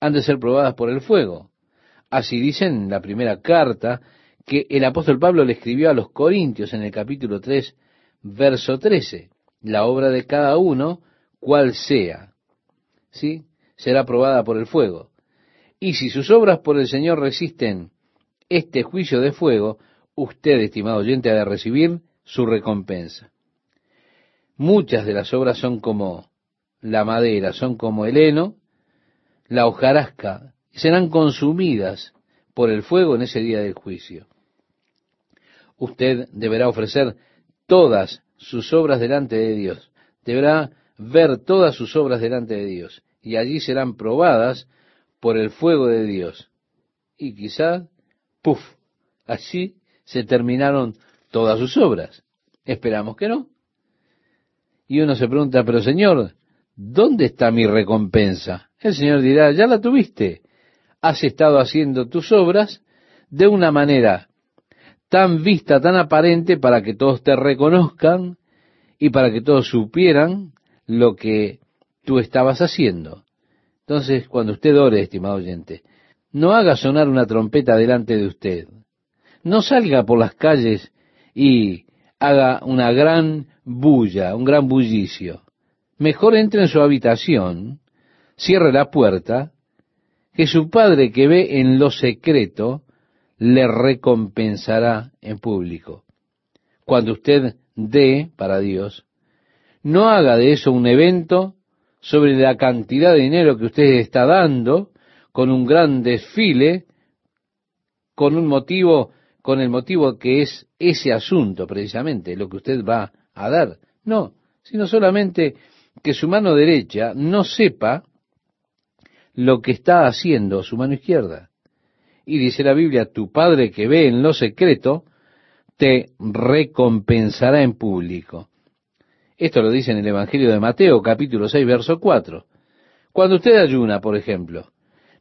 han de ser probadas por el fuego. Así dice en la primera carta que el apóstol Pablo le escribió a los Corintios en el capítulo 3, verso 13. La obra de cada uno, cual sea, ¿sí? será probada por el fuego. Y si sus obras por el Señor resisten este juicio de fuego, usted, estimado oyente, ha de recibir su recompensa. Muchas de las obras son como la madera, son como el heno, la hojarasca serán consumidas por el fuego en ese día del juicio. Usted deberá ofrecer todas sus obras delante de Dios. Deberá ver todas sus obras delante de Dios. Y allí serán probadas por el fuego de Dios. Y quizá, puff, así se terminaron todas sus obras. Esperamos que no. Y uno se pregunta, pero Señor, ¿dónde está mi recompensa? El Señor dirá, ya la tuviste. Has estado haciendo tus obras de una manera tan vista, tan aparente, para que todos te reconozcan y para que todos supieran lo que tú estabas haciendo. Entonces, cuando usted ore, estimado oyente, no haga sonar una trompeta delante de usted. No salga por las calles y haga una gran bulla, un gran bullicio. Mejor entre en su habitación, cierre la puerta, que su Padre que ve en lo secreto le recompensará en público. Cuando usted dé para Dios, no haga de eso un evento sobre la cantidad de dinero que usted está dando, con un gran desfile, con un motivo, con el motivo que es ese asunto precisamente, lo que usted va a dar. No, sino solamente que su mano derecha no sepa lo que está haciendo su mano izquierda. Y dice la Biblia, tu Padre que ve en lo secreto, te recompensará en público. Esto lo dice en el Evangelio de Mateo, capítulo 6, verso 4. Cuando usted ayuna, por ejemplo,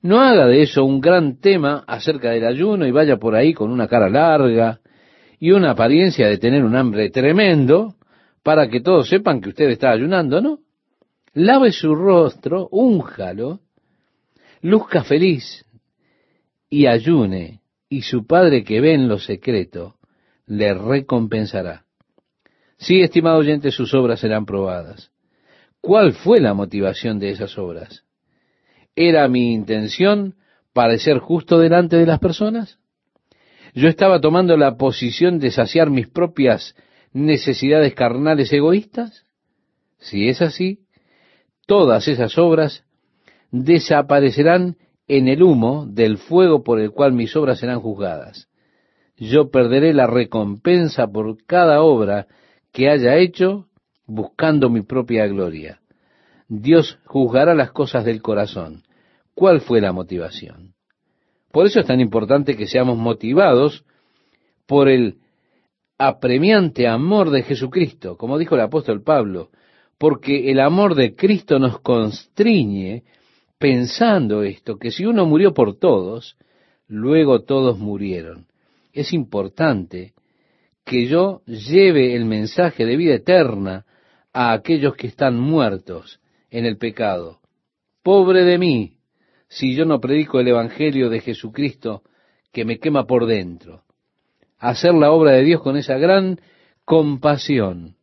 no haga de eso un gran tema acerca del ayuno y vaya por ahí con una cara larga y una apariencia de tener un hambre tremendo para que todos sepan que usted está ayunando, ¿no? Lave su rostro, únjalo, luzca feliz y ayune, y su Padre que ve en lo secreto le recompensará. Sí, estimado oyente, sus obras serán probadas. ¿Cuál fue la motivación de esas obras? ¿Era mi intención parecer justo delante de las personas? ¿Yo estaba tomando la posición de saciar mis propias necesidades carnales egoístas? Si es así, todas esas obras desaparecerán en el humo del fuego por el cual mis obras serán juzgadas. Yo perderé la recompensa por cada obra que haya hecho buscando mi propia gloria. Dios juzgará las cosas del corazón. ¿Cuál fue la motivación? Por eso es tan importante que seamos motivados por el apremiante amor de Jesucristo, como dijo el apóstol Pablo, porque el amor de Cristo nos constriñe pensando esto, que si uno murió por todos, luego todos murieron. Es importante que yo lleve el mensaje de vida eterna a aquellos que están muertos en el pecado. Pobre de mí, si yo no predico el Evangelio de Jesucristo que me quema por dentro. Hacer la obra de Dios con esa gran compasión,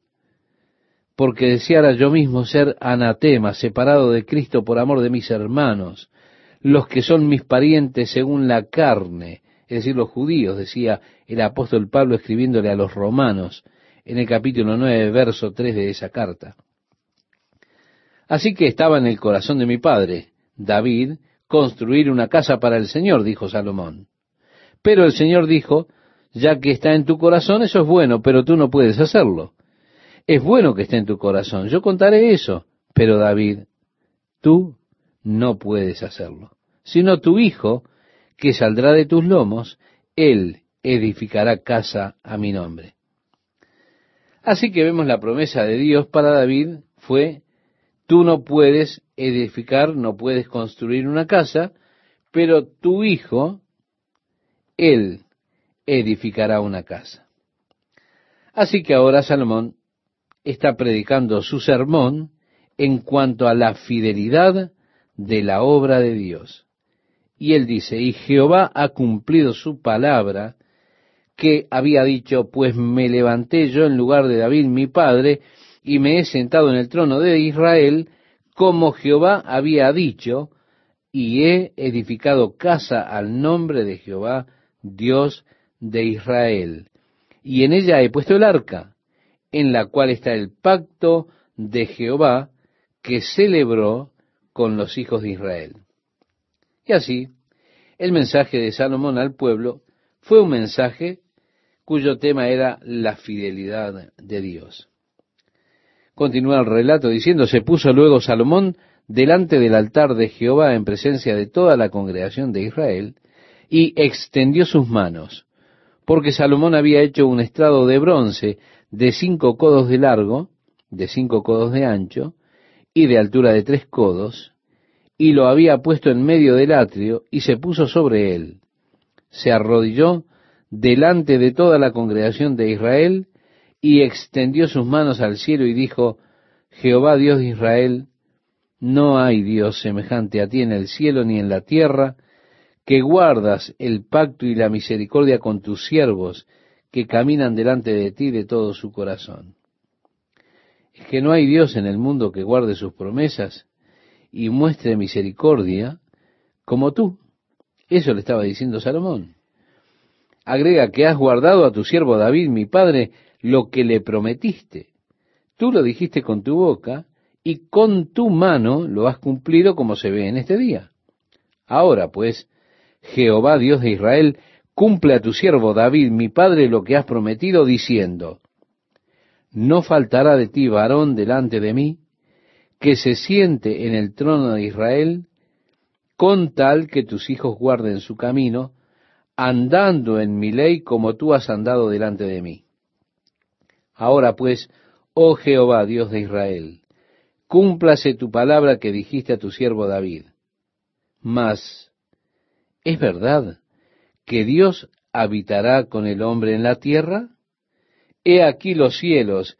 porque deseara yo mismo ser anatema, separado de Cristo por amor de mis hermanos, los que son mis parientes según la carne, es decir, los judíos, decía el apóstol Pablo escribiéndole a los romanos en el capítulo 9, verso 3 de esa carta. Así que estaba en el corazón de mi padre, David, construir una casa para el Señor, dijo Salomón. Pero el Señor dijo, ya que está en tu corazón, eso es bueno, pero tú no puedes hacerlo. Es bueno que esté en tu corazón, yo contaré eso, pero David, tú no puedes hacerlo, sino tu hijo, que saldrá de tus lomos, él edificará casa a mi nombre. Así que vemos la promesa de Dios para David fue, tú no puedes edificar, no puedes construir una casa, pero tu hijo, él edificará una casa. Así que ahora Salomón está predicando su sermón en cuanto a la fidelidad de la obra de Dios. Y él dice, y Jehová ha cumplido su palabra que había dicho, pues me levanté yo en lugar de David mi padre, y me he sentado en el trono de Israel, como Jehová había dicho, y he edificado casa al nombre de Jehová, Dios de Israel. Y en ella he puesto el arca, en la cual está el pacto de Jehová que celebró con los hijos de Israel. Y así, el mensaje de Salomón al pueblo fue un mensaje cuyo tema era la fidelidad de Dios. Continúa el relato diciendo, se puso luego Salomón delante del altar de Jehová en presencia de toda la congregación de Israel, y extendió sus manos, porque Salomón había hecho un estrado de bronce de cinco codos de largo, de cinco codos de ancho, y de altura de tres codos, y lo había puesto en medio del atrio, y se puso sobre él. Se arrodilló delante de toda la congregación de Israel, y extendió sus manos al cielo y dijo, Jehová Dios de Israel, no hay Dios semejante a ti en el cielo ni en la tierra, que guardas el pacto y la misericordia con tus siervos que caminan delante de ti de todo su corazón. Es que no hay Dios en el mundo que guarde sus promesas y muestre misericordia como tú. Eso le estaba diciendo Salomón. Agrega que has guardado a tu siervo David, mi padre, lo que le prometiste. Tú lo dijiste con tu boca y con tu mano lo has cumplido como se ve en este día. Ahora pues, Jehová Dios de Israel, cumple a tu siervo David, mi padre, lo que has prometido, diciendo, no faltará de ti varón delante de mí, que se siente en el trono de Israel, con tal que tus hijos guarden su camino, andando en mi ley como tú has andado delante de mí. Ahora pues, oh Jehová, Dios de Israel, cúmplase tu palabra que dijiste a tu siervo David. Mas, ¿es verdad que Dios habitará con el hombre en la tierra? He aquí los cielos,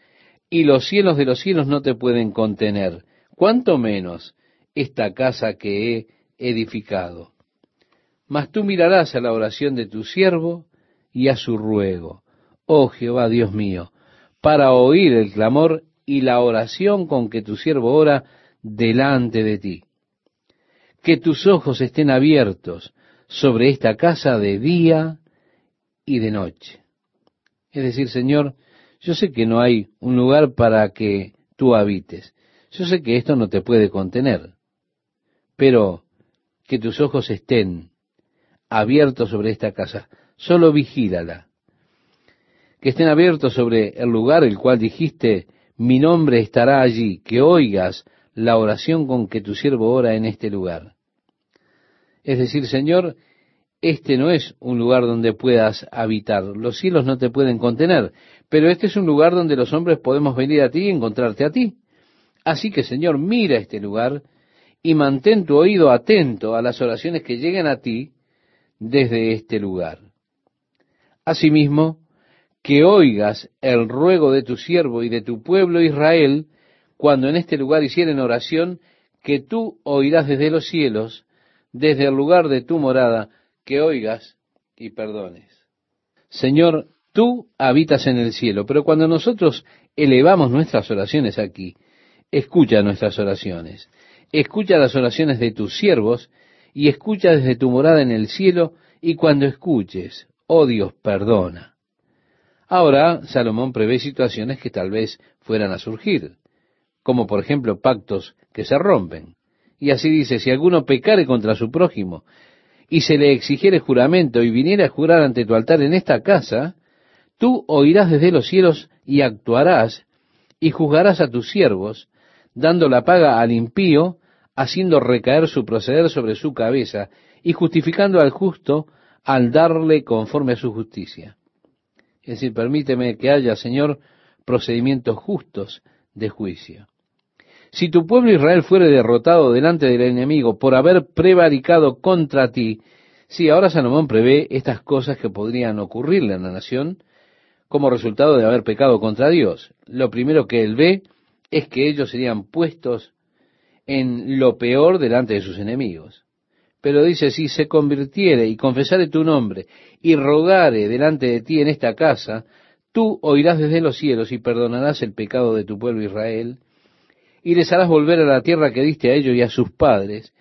y los cielos de los cielos no te pueden contener, cuanto menos esta casa que he edificado. Mas tú mirarás a la oración de tu siervo y a su ruego, oh Jehová Dios mío, para oír el clamor y la oración con que tu siervo ora delante de ti. Que tus ojos estén abiertos sobre esta casa de día y de noche. Es decir, Señor, yo sé que no hay un lugar para que tú habites. Yo sé que esto no te puede contener. Pero que tus ojos estén abiertos sobre esta casa. Solo vigílala. Que estén abiertos sobre el lugar el cual dijiste, mi nombre estará allí, que oigas la oración con que tu siervo ora en este lugar. Es decir, Señor, este no es un lugar donde puedas habitar. Los cielos no te pueden contener, pero este es un lugar donde los hombres podemos venir a ti y encontrarte a ti. Así que, Señor, mira este lugar y mantén tu oído atento a las oraciones que lleguen a ti desde este lugar. Asimismo, que oigas el ruego de tu siervo y de tu pueblo Israel, cuando en este lugar hicieren oración, que tú oirás desde los cielos, desde el lugar de tu morada, que oigas y perdones. Señor, tú habitas en el cielo, pero cuando nosotros elevamos nuestras oraciones aquí, escucha nuestras oraciones, escucha las oraciones de tus siervos y escucha desde tu morada en el cielo y cuando escuches, oh Dios, perdona. Ahora, Salomón prevé situaciones que tal vez fueran a surgir, como por ejemplo pactos que se rompen. Y así dice, si alguno pecare contra su prójimo y se le exigiere juramento y viniera a jurar ante tu altar en esta casa, tú oirás desde los cielos y actuarás y juzgarás a tus siervos, dando la paga al impío, haciendo recaer su proceder sobre su cabeza y justificando al justo al darle conforme a su justicia. Es decir, permíteme que haya, Señor, procedimientos justos de juicio. Si tu pueblo Israel fuere derrotado delante del enemigo por haber prevaricado contra ti, sí, ahora Salomón prevé estas cosas que podrían ocurrirle a la nación como resultado de haber pecado contra Dios. Lo primero que él ve es que ellos serían puestos en lo peor delante de sus enemigos. Pero dice, si se convirtiere y confesare tu nombre y rogare delante de ti en esta casa, tú oirás desde los cielos y perdonarás el pecado de tu pueblo Israel, y les harás volver a la tierra que diste a ellos y a sus padres.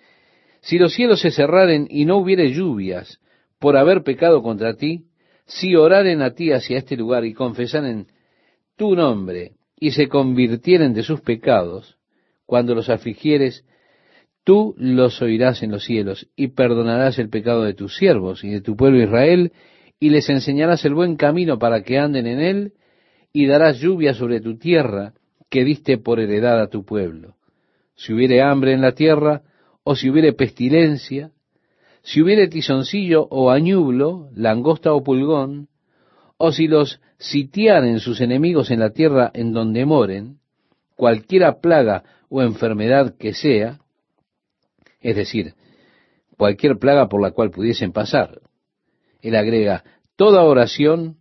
Si los cielos se cerraren y no hubiere lluvias por haber pecado contra ti, si oraren a ti hacia este lugar y confesaren tu nombre y se convirtieren de sus pecados, cuando los afligieres, tú los oirás en los cielos y perdonarás el pecado de tus siervos y de tu pueblo Israel y les enseñarás el buen camino para que anden en él y darás lluvia sobre tu tierra que diste por heredad a tu pueblo. Si hubiere hambre en la tierra, o si hubiere pestilencia, si hubiere tizoncillo o añublo, langosta o pulgón, o si los sitiaren sus enemigos en la tierra en donde moren, cualquiera plaga o enfermedad que sea, es decir, cualquier plaga por la cual pudiesen pasar. Él agrega, toda oración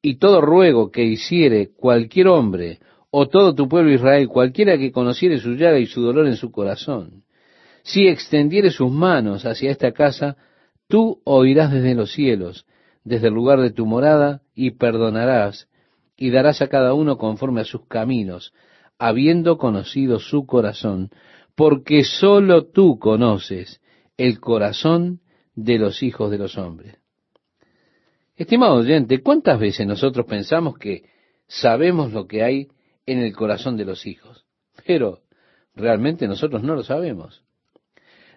y todo ruego que hiciere cualquier hombre o todo tu pueblo Israel, cualquiera que conociere su llaga y su dolor en su corazón, si extendiere sus manos hacia esta casa, tú oirás desde los cielos, desde el lugar de tu morada, y perdonarás, y darás a cada uno conforme a sus caminos, habiendo conocido su corazón, porque sólo tú conoces el corazón de los hijos de los hombres. Estimado oyente, ¿cuántas veces nosotros pensamos que sabemos lo que hay en el corazón de los hijos. Pero realmente nosotros no lo sabemos.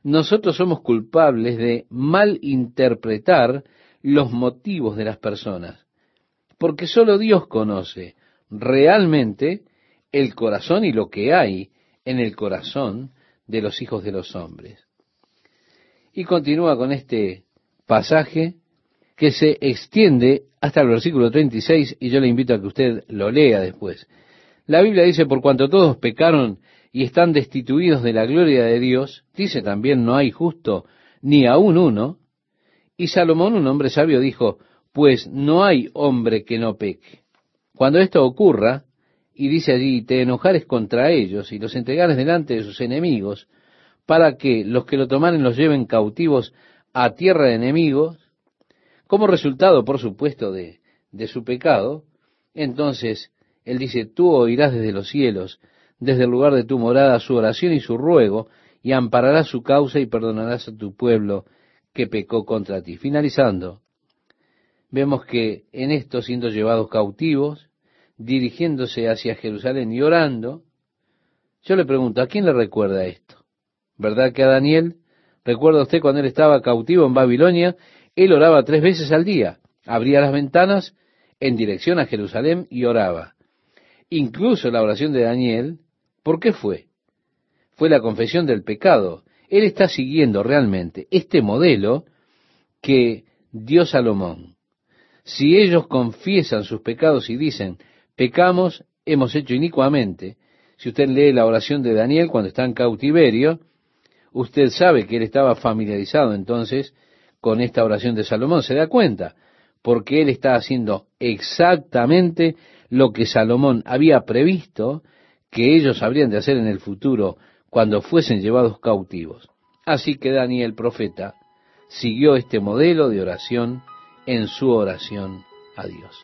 Nosotros somos culpables de malinterpretar los motivos de las personas, porque solo Dios conoce realmente el corazón y lo que hay en el corazón de los hijos de los hombres. Y continúa con este pasaje que se extiende hasta el versículo 36 y yo le invito a que usted lo lea después. La Biblia dice, por cuanto todos pecaron y están destituidos de la gloria de Dios, dice también, no hay justo ni aún uno. Y Salomón, un hombre sabio, dijo, pues no hay hombre que no peque. Cuando esto ocurra, y dice allí, te enojares contra ellos y los entregares delante de sus enemigos, para que los que lo tomaren los lleven cautivos a tierra de enemigos, como resultado, por supuesto, de, de su pecado, entonces él dice, tú oirás desde los cielos, desde el lugar de tu morada, su oración y su ruego, y ampararás su causa y perdonarás a tu pueblo que pecó contra ti. Finalizando, vemos que en esto siendo llevados cautivos, dirigiéndose hacia Jerusalén y orando, yo le pregunto, ¿a quién le recuerda esto? ¿Verdad que a Daniel? ¿Recuerda usted cuando él estaba cautivo en Babilonia? Él oraba tres veces al día, abría las ventanas en dirección a Jerusalén y oraba. Incluso la oración de Daniel, ¿por qué fue? Fue la confesión del pecado. Él está siguiendo realmente este modelo que dio Salomón. Si ellos confiesan sus pecados y dicen, pecamos, hemos hecho inicuamente, si usted lee la oración de Daniel cuando está en cautiverio, usted sabe que él estaba familiarizado entonces con esta oración de Salomón, se da cuenta, porque él está haciendo exactamente lo que Salomón había previsto que ellos habrían de hacer en el futuro cuando fuesen llevados cautivos. Así que Daniel profeta siguió este modelo de oración en su oración a Dios.